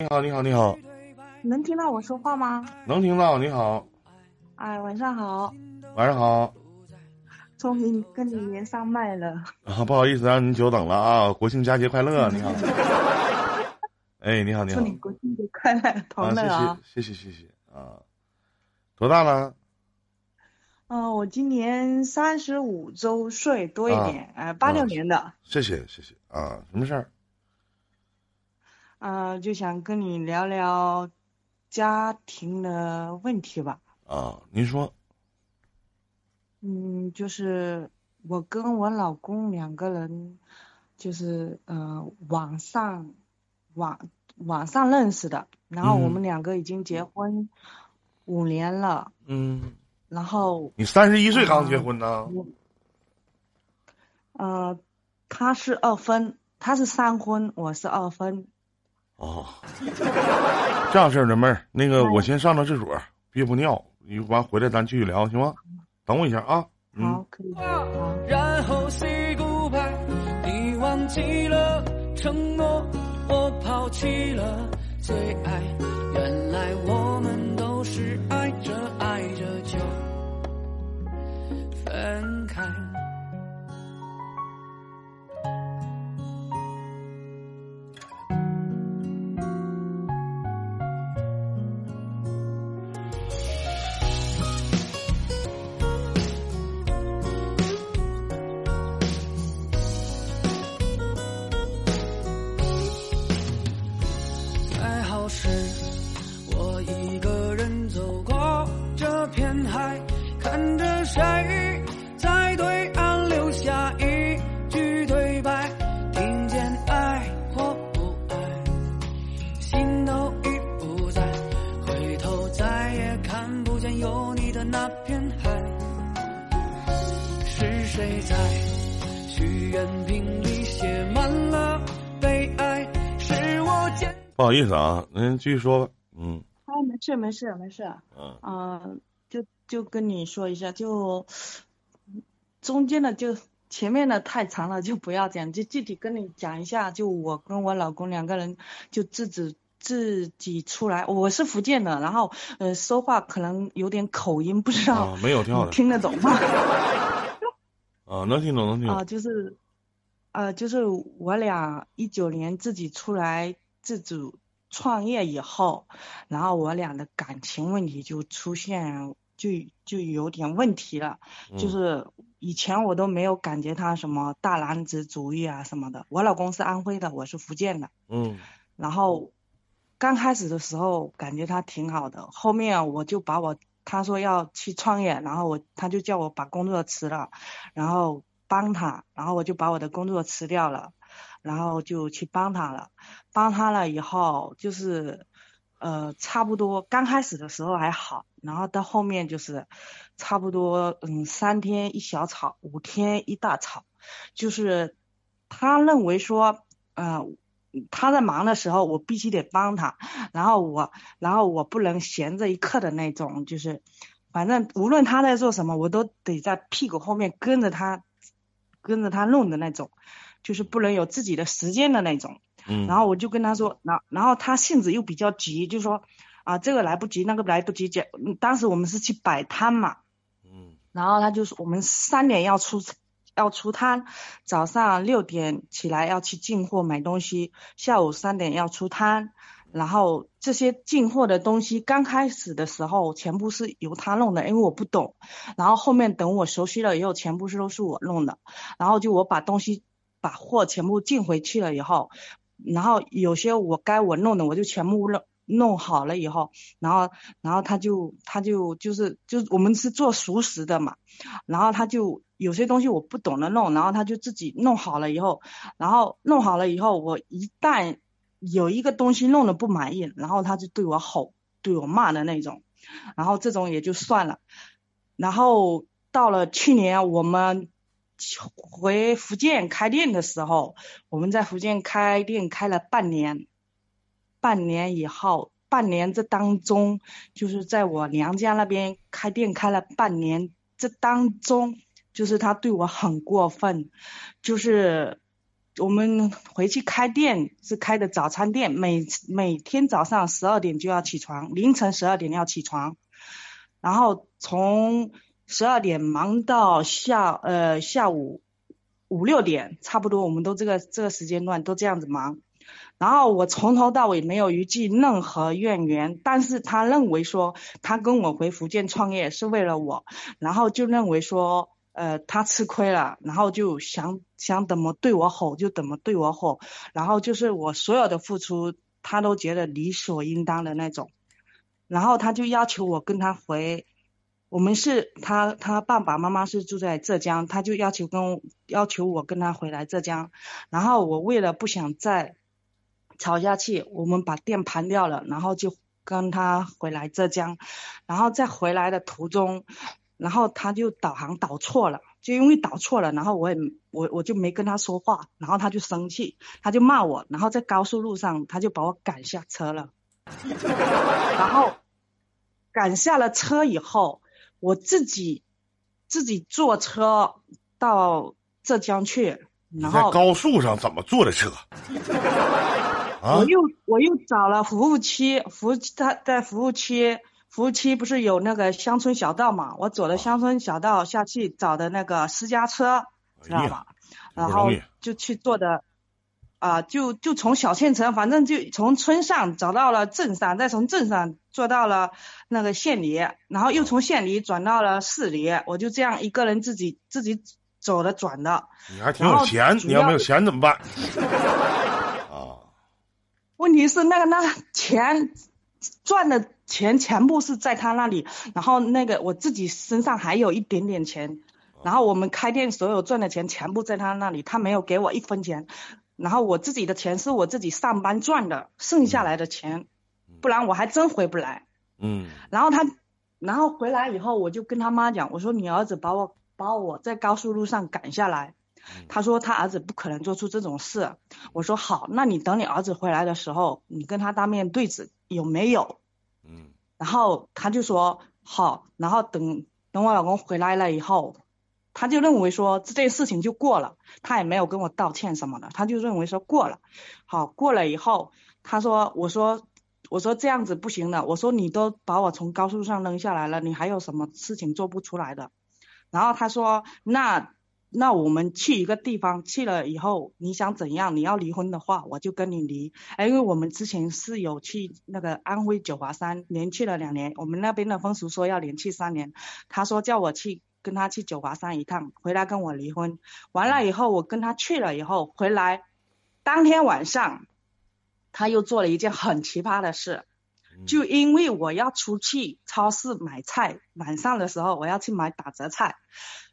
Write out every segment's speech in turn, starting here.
你好，你好，你好，能听到我说话吗？能听到。你好，哎，晚上好，晚上好。终于跟你连上麦了。啊，不好意思让您久等了啊！国庆佳节快乐，你好。哎，你好，你好。祝你国庆节快乐，同乐啊！谢谢，谢谢，谢谢啊。多大了？嗯，我今年三十五周岁多一点，哎，八六年的。谢谢，谢谢啊，什么事儿？嗯，就想跟你聊聊家庭的问题吧。啊，您说。嗯，就是我跟我老公两个人，就是呃网上网网上认识的，然后我们两个已经结婚五年了。嗯。然后。你三十一岁刚结婚呢？呃，他是二婚，他是三婚，我是二婚。哦，这样式儿的妹儿，那个我先上趟厕所憋不尿，一完回来咱继续聊，行吗？等我一下啊。好，可以。然后 say goodbye，你忘记了承诺，我抛弃了最爱，原来我好意思啊，您继续说吧。嗯。啊，没事没事没事。嗯。啊，就就跟你说一下，就中间的就前面的太长了，就不要讲，就具体跟你讲一下。就我跟我老公两个人就自己自己出来，我是福建的，然后呃说话可能有点口音，不知道没有听听得懂吗？啊，能听懂能听懂。啊，就是呃就是我俩一九年自己出来。自主创业以后，然后我俩的感情问题就出现，就就有点问题了。就是以前我都没有感觉他什么大男子主义啊什么的。我老公是安徽的，我是福建的。嗯。然后刚开始的时候感觉他挺好的，后面我就把我他说要去创业，然后我他就叫我把工作辞了，然后帮他，然后我就把我的工作辞掉了。然后就去帮他了，帮他了以后就是，呃，差不多刚开始的时候还好，然后到后面就是，差不多嗯三天一小吵，五天一大吵，就是他认为说，嗯，他在忙的时候我必须得帮他，然后我然后我不能闲着一刻的那种，就是反正无论他在做什么，我都得在屁股后面跟着他，跟着他弄的那种。就是不能有自己的时间的那种，嗯，然后我就跟他说，然然后他性子又比较急，就说啊这个来不及，那个来不及，讲，当时我们是去摆摊嘛，嗯，然后他就说我们三点要出要出摊，早上六点起来要去进货买东西，下午三点要出摊，然后这些进货的东西刚开始的时候全部是由他弄的，因为我不懂，然后后面等我熟悉了以后，全部是都是我弄的，然后就我把东西。把货全部进回去了以后，然后有些我该我弄的我就全部弄弄好了以后，然后然后他就他就就是就我们是做熟食的嘛，然后他就有些东西我不懂得弄，然后他就自己弄好了以后，然后弄好了以后，我一旦有一个东西弄得不满意，然后他就对我吼对我骂的那种，然后这种也就算了，然后到了去年我们。回福建开店的时候，我们在福建开店开了半年，半年以后，半年这当中，就是在我娘家那边开店开了半年，这当中就是他对我很过分，就是我们回去开店是开的早餐店，每每天早上十二点就要起床，凌晨十二点要起床，然后从十二点忙到下呃下午五六点，差不多我们都这个这个时间段都这样子忙。然后我从头到尾没有一句任何怨言，但是他认为说他跟我回福建创业是为了我，然后就认为说呃他吃亏了，然后就想想怎么对我吼就怎么对我吼，然后就是我所有的付出他都觉得理所应当的那种，然后他就要求我跟他回，我们是他他爸爸妈妈是住在浙江，他就要求跟要求我跟他回来浙江，然后我为了不想再吵下去，我们把店盘掉了，然后就跟他回来浙江，然后在回来的途中，然后他就导航导错了，就因为导错了，然后我也我我就没跟他说话，然后他就生气，他就骂我，然后在高速路上他就把我赶下车了，然后赶下了车以后，我自己自己坐车到浙江去，然后高速上怎么坐的车？啊我，又我又找了服务区，服务区他在服务区，服务区不是有那个乡村小道嘛？我走了乡村小道下去找的那个私家车，知道吧？然后就去坐的，啊、就就从小县城，反正就从村上找到了镇上，再从镇上坐到了那个县里，然后又从县里转到了市里，我就这样一个人自己自己走的转的。你还挺有钱，要你要没有钱怎么办？啊，问题是那个那个钱赚的钱全部是在他那里，然后那个我自己身上还有一点点钱，然后我们开店所有赚的钱全部在他那里，他没有给我一分钱，然后我自己的钱是我自己上班赚的，剩下来的钱，不然我还真回不来。嗯然后他，然后回来以后，我就跟他妈讲，我说你儿子把我把我在高速路上赶下来，他说他儿子不可能做出这种事。我说好，那你等你儿子回来的时候，你跟他当面对质有没有？嗯然后他就说好，然后等等我老公回来了以后，他就认为说这件事情就过了，他也没有跟我道歉什么的，他就认为说过了。好，过了以后，他说我说我说这样子不行的，我说你都把我从高速上扔下来了，你还有什么事情做不出来的？然后他说那。那我们去一个地方，去了以后你想怎样？你要离婚的话，我就跟你离。哎，因为我们之前是有去那个安徽九华山连去了两年，我们那边的风俗说要连去三年，他说叫我去跟他去九华山一趟，回来跟我离婚。完了以后，我跟他去了以后回来，当天晚上他又做了一件很奇葩的事，就因为我要出去超市买菜，晚上的时候我要去买打折菜，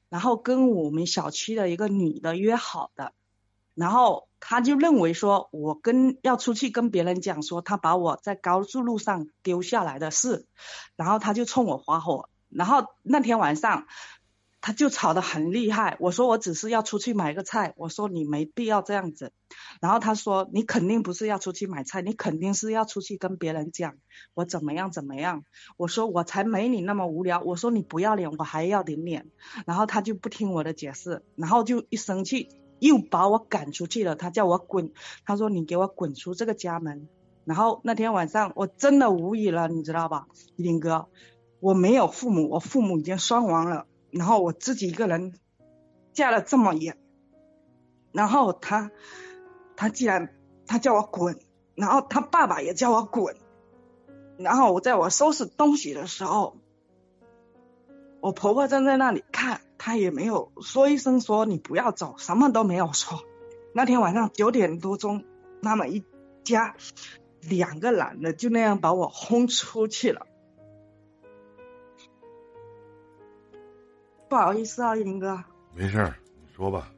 然后跟我们小区的一个女的约好的，然后他就认为说我跟要出去跟别人讲说他把我在高速路上丢下来的事，然后他就冲我发火，然后那天晚上他就吵得很厉害，我说我只是要出去买个菜，我说你没必要这样子，然后他说你肯定不是要出去买菜，你肯定是要出去跟别人讲。我怎么样怎么样，我说我才没你那么无聊，我说你不要脸，我还要点脸，然后他就不听我的解释，然后就一生气又把我赶出去了，他叫我滚，他说你给我滚出这个家门。然后那天晚上我真的无语了，你知道吧，林哥，我没有父母，我父母已经双亡了，然后我自己一个人嫁了这么远，然后他他既然他叫我滚，然后他爸爸也叫我滚，然后我在我收拾东西的时候，我婆婆站在那里看，她也没有说一声说你不要走，什么都没有说。那天晚上九点多钟，他们一家两个男的就那样把我轰出去了。不好意思啊，林哥。没事儿，你说吧。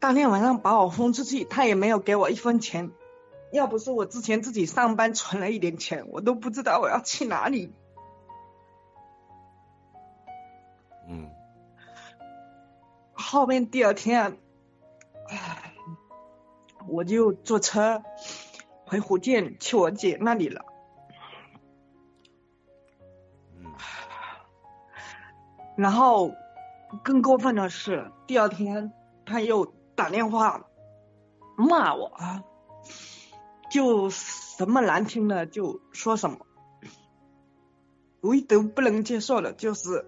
当天晚上把我轰出去，他也没有给我一分钱。要不是我之前自己上班存了一点钱，我都不知道我要去哪里。嗯后面第二天，唉，我就坐车回福建去我姐那里了。然后，更过分的是，第二天他又打电话骂我，就什么难听的就说什么，唯独不能接受的就是，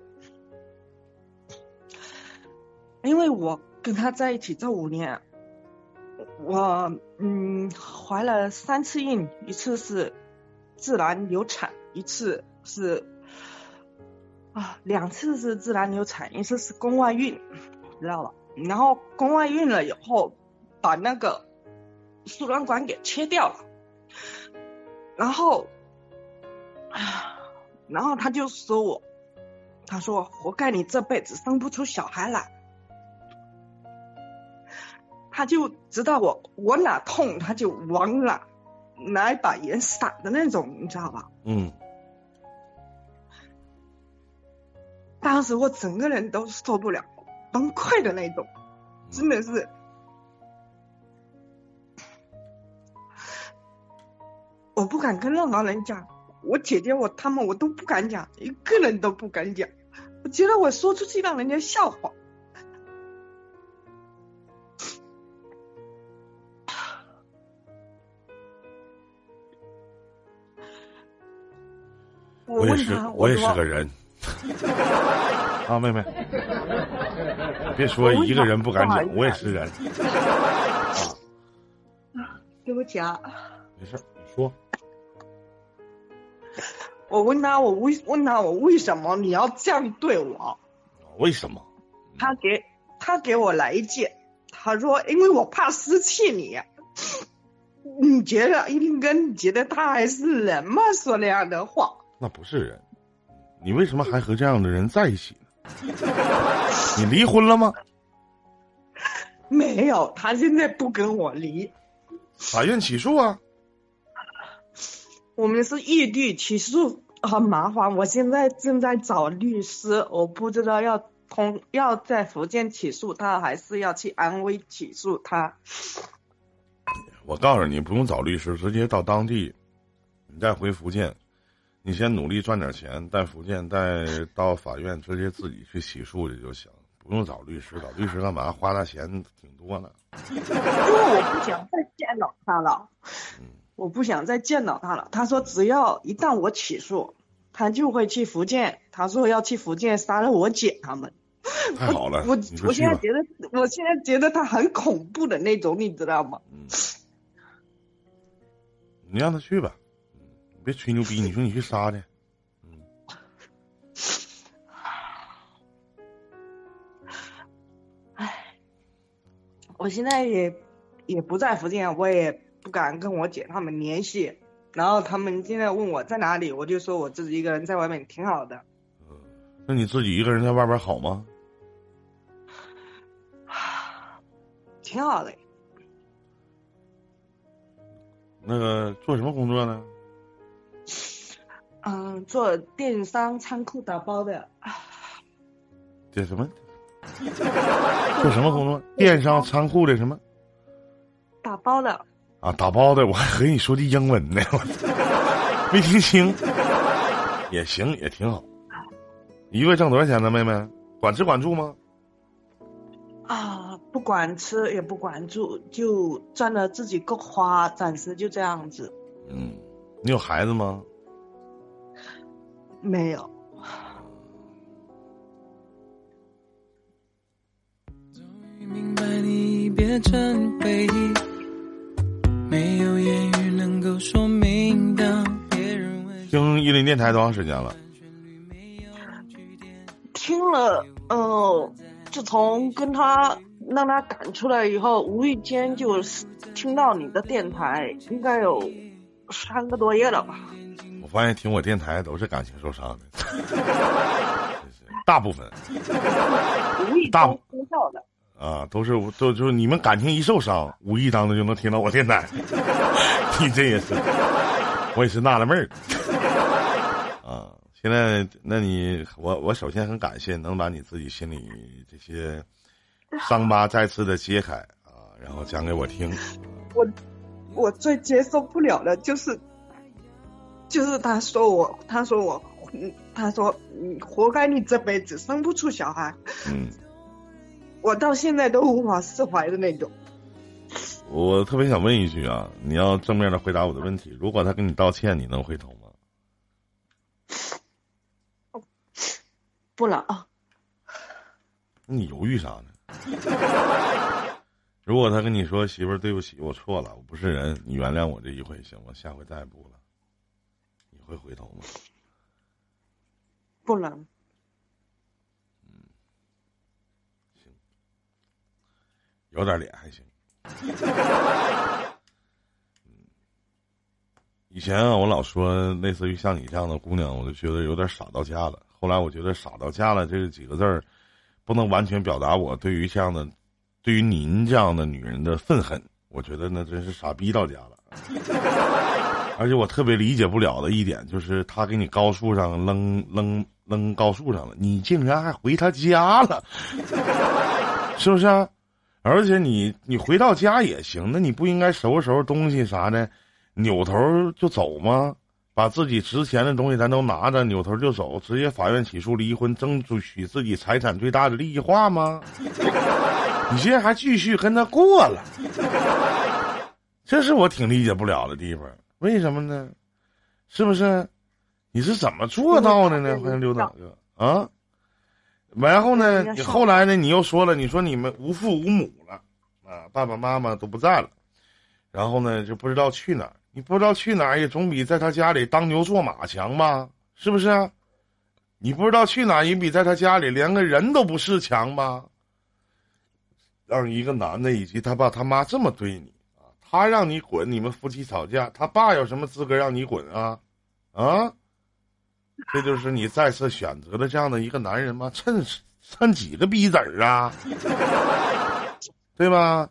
因为我跟他在一起这五年，我嗯怀了三次孕，一次是自然流产，一次是啊两次是自然流产，一次是宫外孕，知道了。然后宫外孕了以后，把那个输卵管给切掉了，然后啊。然后他就说我，他说活该你这辈子生不出小孩来。他就知道我我哪痛他就往哪拿一把盐撒的那种，你知道吧？嗯，当时我整个人都受不了，崩溃的那种，真的是。我不敢跟任何人讲。我姐姐我他们我都不敢讲，一个人都不敢讲，我觉得我说出去让人家笑话。我也是，我我也是个人。啊，妹妹，别说一个人不敢讲，我也是人。啊 对不起啊。没事，你说。我问他，我为问他我为什么你要这样对我？为什么？他给他给我来一句，他说因为我怕失去你。你觉得一定跟你觉得他还是人吗？说那样的话？那不是人，你为什么还和这样的人在一起呢？你离婚了吗？没有，他现在不跟我离。法院起诉啊。我们是异地起诉，很麻烦。我现在正在找律师，我不知道要通要在福建起诉他，还是要去安徽起诉他。我告诉你，不用找律师，直接到当地，你再回福建，你先努力赚点钱，在福建再到法院直接自己去起诉去就行，不用找律师。找律师干嘛？花那钱挺多的。因为我不想再见到他了。嗯。我不想再见到他了。他说，只要一旦我起诉，他就会去福建。他说要去福建杀了我姐他们。太好了，我我现在觉得，我现在觉得他很恐怖的那种，你知道吗？嗯。你让他去吧，你别吹牛逼。你说你去杀去。嗯。唉，我现在也也不在福建，我也。不敢跟我姐他们联系，然后他们现在问我在哪里，我就说我自己一个人在外面挺好的。嗯，那你自己一个人在外边好吗？挺好的。那个做什么工作呢？嗯，做电商仓库打包的。这什么？做什么工作？电商仓库的什么？打包的。啊，打包的，我还和你说的英文呢，我没听清。也行，也挺好。一个月挣多少钱呢，妹妹？管吃管住吗？啊，不管吃也不管住，就赚了自己够花，暂时就这样子。嗯，你有孩子吗？没有。终于明白你变成回忆。没有言语能够说明当别人听一林电台多长时间了？听了，呃，自从跟他让他赶出来以后，无意间就听到你的电台，应该有三个多月了吧。我发现听我电台都是感情受伤的，大部分，无意中听到的。啊，都是都就是你们感情一受伤，无意当中就能听到我电台。你这也是，我也是纳了闷儿。啊，现在那你我我首先很感谢能把你自己心里这些伤疤再次的揭开啊，然后讲给我听。我我最接受不了的就是，就是他说我他说我嗯他说你活该你这辈子生不出小孩，嗯，我到现在都无法释怀的那种。我特别想问一句啊，你要正面的回答我的问题。如果他跟你道歉，你能回头吗？不了啊，那你犹豫啥呢？如果他跟你说媳妇儿对不起，我错了，我不是人，你原谅我这一回行吗？下回再也不了，你会回头吗？不能。有点脸还行。嗯以前啊，我老说类似于像你这样的姑娘，我就觉得有点傻到家了。后来我觉得“傻到家了”这几个字儿，不能完全表达我对于这样的、对于您这样的女人的愤恨。我觉得那真是傻逼到家了。而且我特别理解不了的一点就是，他给你高速上扔扔扔高速上了，你竟然还回他家了，是不是啊？而且你你回到家也行，那你不应该收拾收拾东西啥的，扭头就走吗？把自己值钱的东西咱都拿着，扭头就走，直接法院起诉离婚，争取自己财产最大的利益化吗？你现在还继续跟他过了，这是我挺理解不了的地方。为什么呢？是不是？你是怎么做到的呢？欢迎刘大哥啊！然后呢，你后来呢？你又说了，你说你们无父无母了，啊，爸爸妈妈都不在了，然后呢，就不知道去哪儿。你不知道去哪儿，也总比在他家里当牛做马强吧？是不是啊？你不知道去哪儿，也比在他家里连个人都不是强吧？让一个男的以及他爸他妈这么对你啊，他让你滚，你们夫妻吵架，他爸有什么资格让你滚啊？啊？这就是你再次选择的这样的一个男人吗？趁趁几个逼子儿啊？对吧？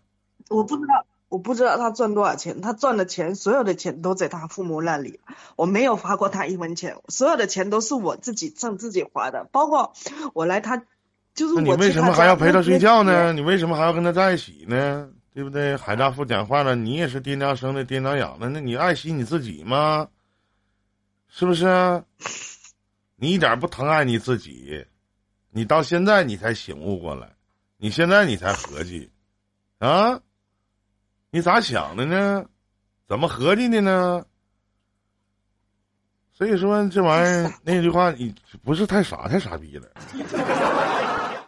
我不知道，我不知道他赚多少钱，他赚的钱，所有的钱都在他父母那里，我没有花过他一分钱，所有的钱都是我自己挣自己花的，包括我来他，就是你为什么还要陪他睡觉呢？你为什么还要跟他在一起呢？对不对？海大富讲话了，你也是爹娘生的，爹娘养的，那你爱惜你自己吗？是不是啊？你一点不疼爱你自己，你到现在你才醒悟过来，你现在你才合计，啊？你咋想的呢？怎么合计的呢？所以说这玩意儿 那句话，你不是太傻，太傻逼了，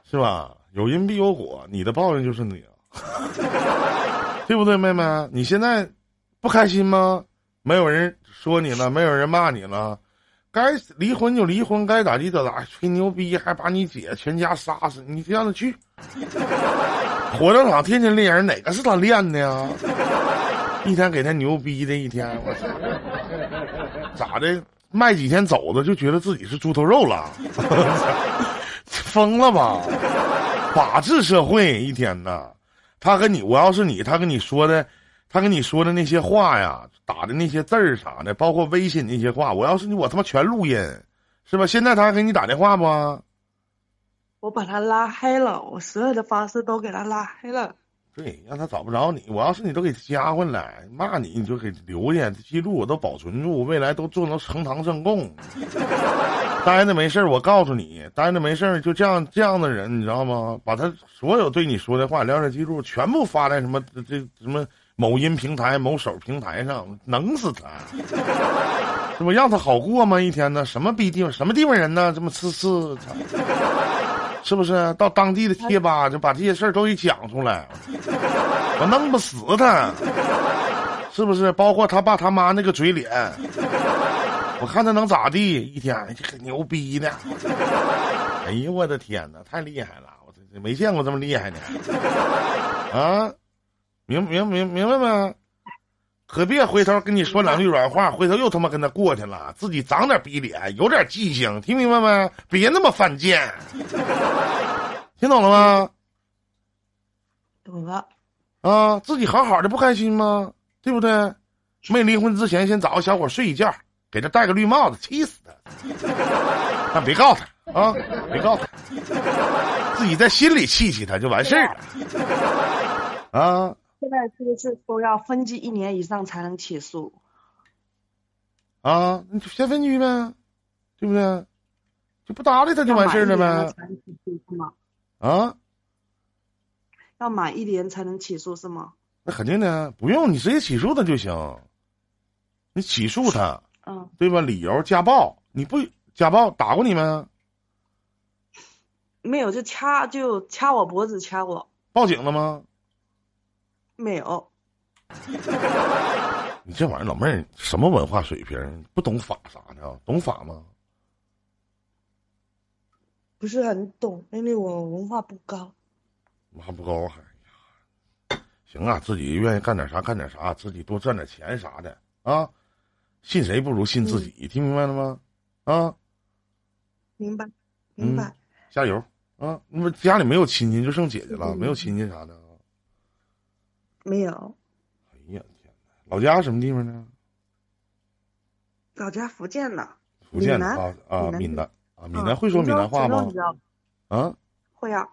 是吧？有因必有果，你的报应就是你，对不对，妹妹？你现在不开心吗？没有人说你了，没有人骂你了，该离婚就离婚，该咋地就咋，吹牛逼还把你姐全家杀死，你让他去。火葬场天天练人，哪个是他练的呀？一天给他牛逼的一天，我操！咋的？卖几天肘子就觉得自己是猪头肉了？疯了吧？法治社会一天呐，他跟你，我要是你，他跟你说的，他跟你说的那些话呀，打的那些字儿啥的，包括微信那些话，我要是你，我他妈全录音，是吧？现在他还给你打电话不？我把他拉黑了，我所有的方式都给他拉黑了。对，让他找不着你。我要是你，都给加回来，骂你你就给留下记录，我都保存住，未来都做成呈堂证供。待着没事儿我告诉你，待着没事儿就这样这样的人，你知道吗？把他所有对你说的话、聊天记录全部发在什么这什么某音平台、某手平台上，能死他！是不让他好过吗？一天呢？什么逼地方？什么地方人呢？这么次次，是不是？到当地的贴吧就把这些事儿都给讲出来，我弄不死他，是不是？包括他爸他妈那个嘴脸，我看他能咋地？一天这个牛逼的，哎呦我的天哪，太厉害了！我这没见过这么厉害的啊！明明明明白吗？可别回头跟你说两句软话，回头又他妈跟他过去了，自己长点逼脸，有点记性，听明白没？别那么犯贱，听懂了吗？懂了，啊，自己好好的不开心吗？对不对？没离婚之前，先找个小伙睡一觉，给他戴个绿帽子，气死他！但别告他啊，别告他，自己在心里气气他就完事儿了。啊，现在是不是都要分居一年以上才能起诉？啊，你就先分居呗，对不对？就不搭理他就完事儿了呗。啊，要满一年才能起诉是吗？那肯定的，不用你直接起诉他就行。你起诉他，嗯，对吧？理由家暴，你不家暴打过你吗？没有就掐就掐我脖子掐我，报警了吗？没有。你这玩意儿，老妹儿什么文化水平？不懂法啥的？懂法吗？不是很懂，因为我文化不高。文化不高还。行啊，自己愿意干点啥干点啥，自己多赚点钱啥的啊。信谁不如信自己，听明白了吗？啊，明白，明白。加油啊！那么家里没有亲戚，就剩姐姐了，嗯没有亲戚啥的。没有，哎呀天哪！老家什么地方呢？老家福建的。福建的啊啊，闽南啊，闽嗯南会说闽南话吗啊，会啊，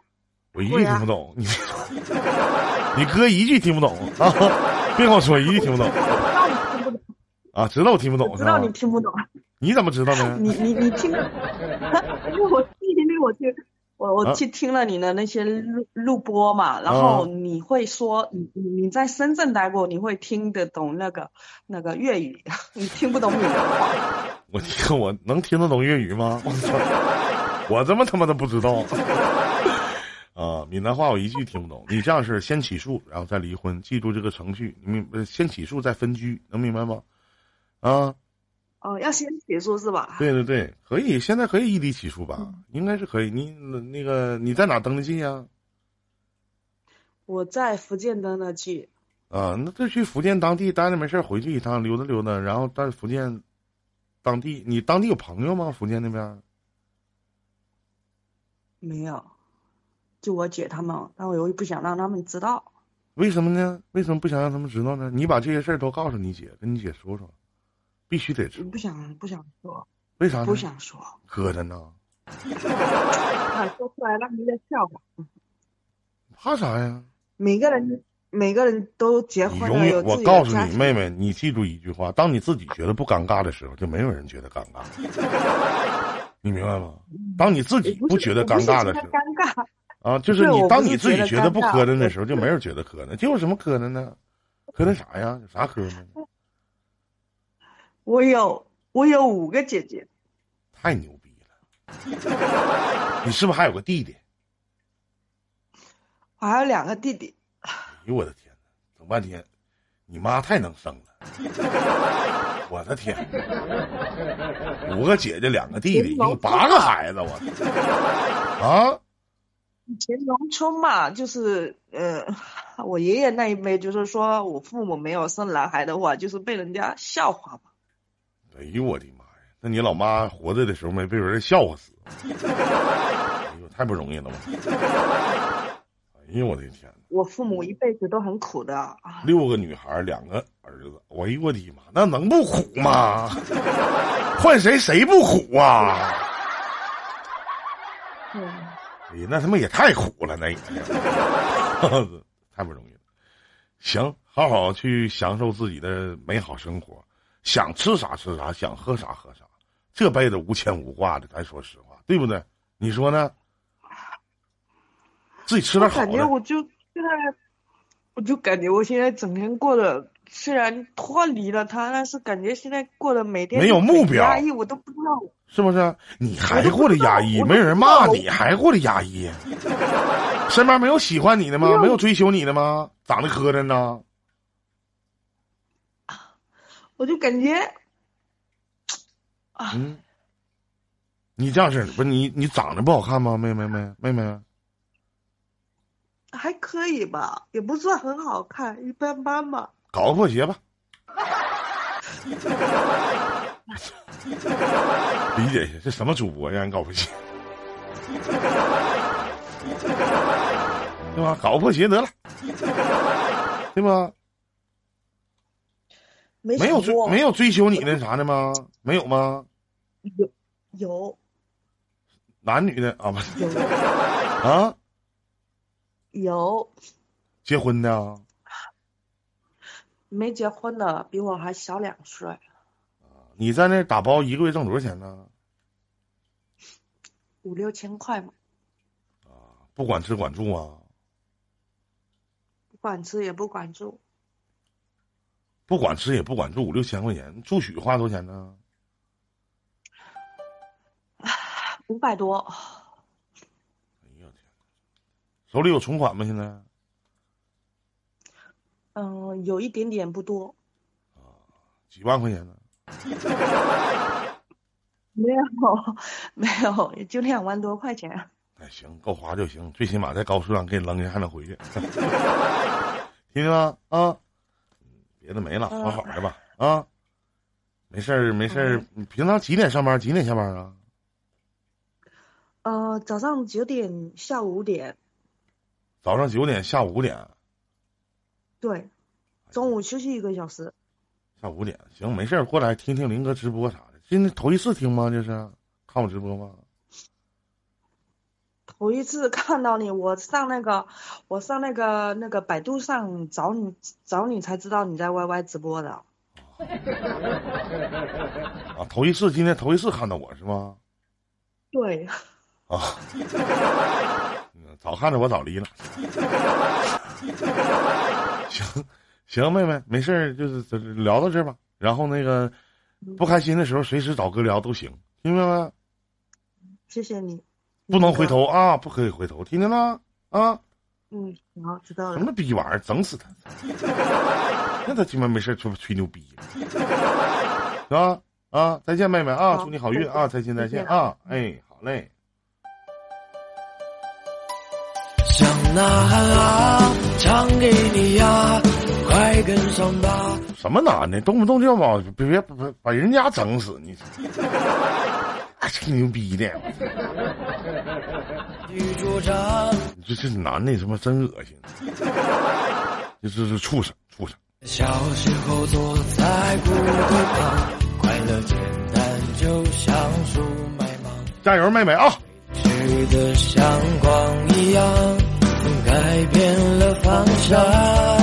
我一句听不懂。你 你哥一句听不懂啊！别跟我说一句听不懂啊！知道我听不懂知道？你听不懂。你怎么知道呢？你你你听，因为我因为我去我我啊去听了你的那些录录播嘛，然后你会说你你你在深圳待过，你会听得懂那个那个粤语，你听不懂闽南话。我听我能听得懂粤语吗？我操！我怎么他妈的不知道？啊，闽南话我一句听不懂。你这样是先起诉，然后再离婚，记住这个程序。你明呃先起诉再分居，能明白吗？啊，哦，要先起诉是吧？对对对，可以，现在可以异地起诉吧？嗯应该是可以。你那个你在哪登的记呀、我在福建登的记，啊？那就去福建当地待着没事儿回去一趟溜达溜达，然后在福建当地，你当地有朋友吗？福建那边？没有，就我姐他们，但我又不想让他们知道。为什么呢？为什么不想让他们知道呢？你把这些事儿都告诉你姐，跟你姐说说，必须得知道。不想不想说，为啥呢？不想说，磕碜呢？怕说出来让人家笑话。怕啥呀？每个人每个人都结婚永远，我告诉你妹妹，你记住一句话：当你自己觉得不尴尬的时候，就没有人觉得尴尬。你明白吗？当你自己不觉得尴尬的时候，尴尬，啊，就是你当你自己觉得不磕碜的时候，就没人觉得磕碜。这有什么磕碜呢？磕碜啥呀？有啥磕碜的？我有我有五个姐姐，太牛逼了！你是不是还有个弟弟？我 还有两个弟弟。哎呦我的天哪，整半天，你妈太能生了！我的天，五个姐姐，两个弟弟，一共八个孩子，我啊！以前农村嘛，就是呃，我爷爷那一辈，就是说我父母没有生男孩的话，就是被人家笑话嘛。哎呦我的妈呀！那你老妈活着的时候没被人笑话死？哎呦，太不容易了嘛！哎呦我的天！我父母一辈子都很苦的啊，六个女孩，两个儿子，哎呦我的妈，那能不苦吗？换谁谁不苦啊？嗯，哎呀，那他妈也太苦了，那也 太不容易了。行，好好去享受自己的美好生活，想吃啥吃啥，想喝啥喝啥。这辈子无牵无挂的，咱说实话，对不对？你说呢？自己吃点好的。感觉我就现在，我就感觉我现在整天过的，虽然脱离了他，但是感觉现在过的每天没有目标压抑，我都不知道。是不是？你还过得压抑，没有人骂你，还过得压抑。身边没有喜欢你的吗？没有追求你的吗？长得磕碜呢？我就感觉啊，嗯，你这样式儿不是你你长得不好看吗？妹妹妹妹妹，还可以吧，也不算很好看，一般般吧。搞个破鞋吧。理解一下，这什么主播让人搞破鞋？对吧？搞个破鞋得了，对吧？没没有追没有追求你那啥的吗？没有吗？有有男女的啊不啊？有结婚的啊？没结婚的，比我还小两岁。你在那打包一个月挣多少钱呢？五六千块嘛，啊不管吃管住啊？不管吃也不管住，不管吃也不管住，五六千块钱，住宿花多少钱呢？五百多。哎呀天，手里有存款吗？现在嗯，有一点点不多，啊几万块钱呢？没有没有，也就两万多块钱。哎，行，够花就行，最起码在高速上给你扔下还能回去，听见吗？啊，别的没了，好好的吧？啊，没事儿没事儿，你平常几点上班？几点下班啊？呃，早上九点，下午五点，早上九点，下午五点，对，中午休息一个小时。下午五点，行，没事儿，过来听听林哥直播啥的。今天头一次听吗？这是看我直播吗？头一次看到你，我上那个，我上那个那个百度上找你，找你才知道你在 YY 直播的。啊，头一次，今天头一次看到我是吗？对，啊，嗯 早看着我早离了。行行，妹妹，没事儿，就是聊到这儿吧。然后那个不开心的时候，随时找哥聊都行，听见没？谢谢你。不能回头啊，不可以回头，听见了啊？嗯，好，知道了。什么逼玩意儿，整死他！那他鸡巴没事儿吹吹牛逼，是 吧？啊，再见，妹妹啊，祝你好运啊！再见，再见啊！哎，好嘞。想呐喊啊，唱给你呀，快跟上吧。什么男的，动不动就要把别别把把人家整死，你吹牛逼的，你这这男的他妈真恶心。这是这畜生，畜生小时候坐在过道旁，快乐简单就像书卖萌。加油妹妹啊，吃的像光一样改变了方向。